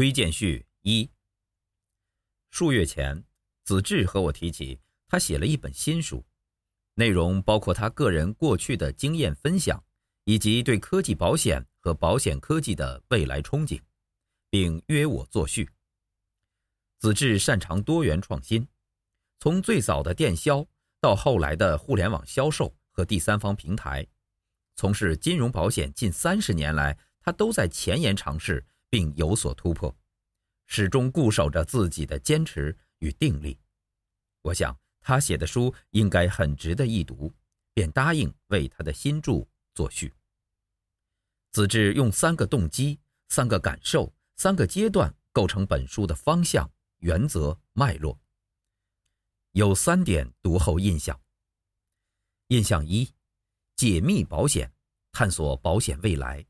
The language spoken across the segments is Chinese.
推荐序一。数月前，子智和我提起，他写了一本新书，内容包括他个人过去的经验分享，以及对科技保险和保险科技的未来憧憬，并约我作序。子智擅长多元创新，从最早的电销到后来的互联网销售和第三方平台，从事金融保险近三十年来，他都在前沿尝试并有所突破，始终固守着自己的坚持与定力。我想他写的书应该很值得一读，便答应为他的新著作序。子智用三个动机、三个感受、三个阶段构成本书的方向、原则、脉络。有三点读后印象。印象一：解密保险，探索保险未来。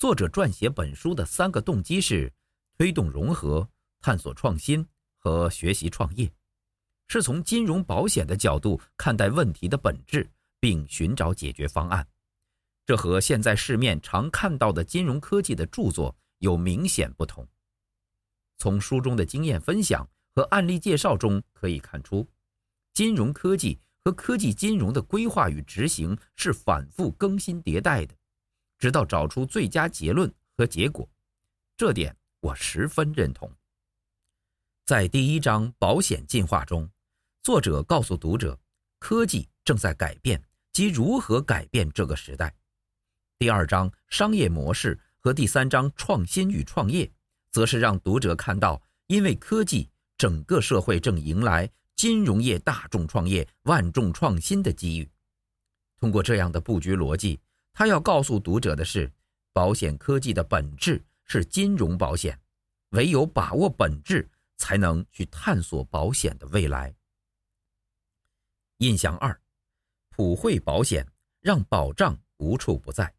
作者撰写本书的三个动机是：推动融合、探索创新和学习创业，是从金融保险的角度看待问题的本质，并寻找解决方案。这和现在市面常看到的金融科技的著作有明显不同。从书中的经验分享和案例介绍中可以看出，金融科技。和科技金融的规划与执行是反复更新迭代的，直到找出最佳结论和结果。这点我十分认同。在第一章“保险进化”中，作者告诉读者，科技正在改变及如何改变这个时代。第二章“商业模式”和第三章“创新与创业”，则是让读者看到，因为科技，整个社会正迎来。金融业大众创业、万众创新的机遇。通过这样的布局逻辑，他要告诉读者的是：保险科技的本质是金融保险，唯有把握本质，才能去探索保险的未来。印象二：普惠保险让保障无处不在。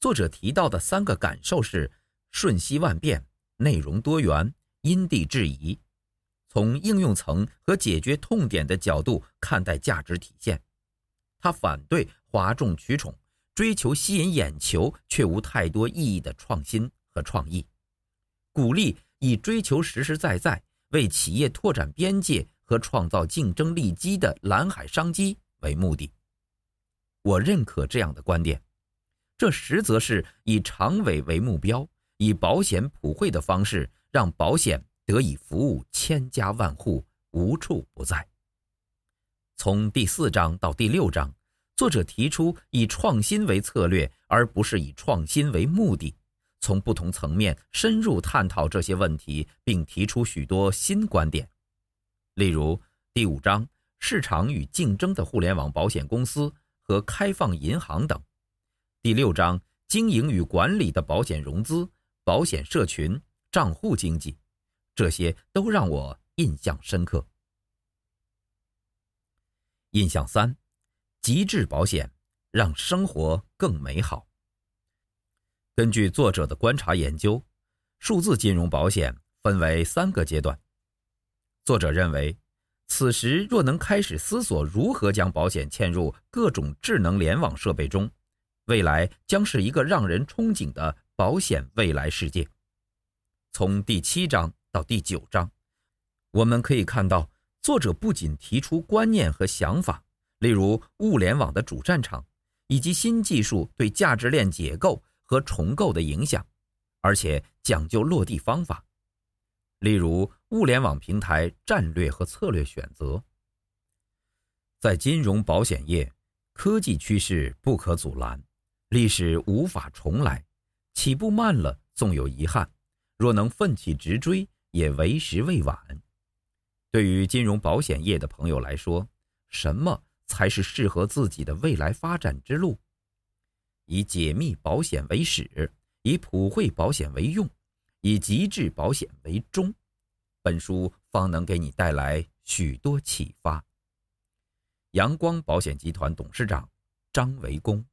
作者提到的三个感受是：瞬息万变、内容多元、因地制宜。从应用层和解决痛点的角度看待价值体现，他反对哗众取宠、追求吸引眼球却无太多意义的创新和创意，鼓励以追求实实在在、为企业拓展边界和创造竞争利基的蓝海商机为目的。我认可这样的观点，这实则是以长尾为目标，以保险普惠的方式让保险。得以服务千家万户，无处不在。从第四章到第六章，作者提出以创新为策略，而不是以创新为目的，从不同层面深入探讨这些问题，并提出许多新观点。例如，第五章“市场与竞争的互联网保险公司和开放银行”等；第六章“经营与管理的保险融资、保险社群、账户经济”。这些都让我印象深刻。印象三，极致保险让生活更美好。根据作者的观察研究，数字金融保险分为三个阶段。作者认为，此时若能开始思索如何将保险嵌入各种智能联网设备中，未来将是一个让人憧憬的保险未来世界。从第七章。到第九章，我们可以看到，作者不仅提出观念和想法，例如物联网的主战场，以及新技术对价值链结构和重构的影响，而且讲究落地方法，例如物联网平台战略和策略选择。在金融保险业，科技趋势不可阻拦，历史无法重来，起步慢了纵有遗憾，若能奋起直追。也为时未晚。对于金融保险业的朋友来说，什么才是适合自己的未来发展之路？以解密保险为始，以普惠保险为用，以极致保险为终，本书方能给你带来许多启发。阳光保险集团董事长张维功。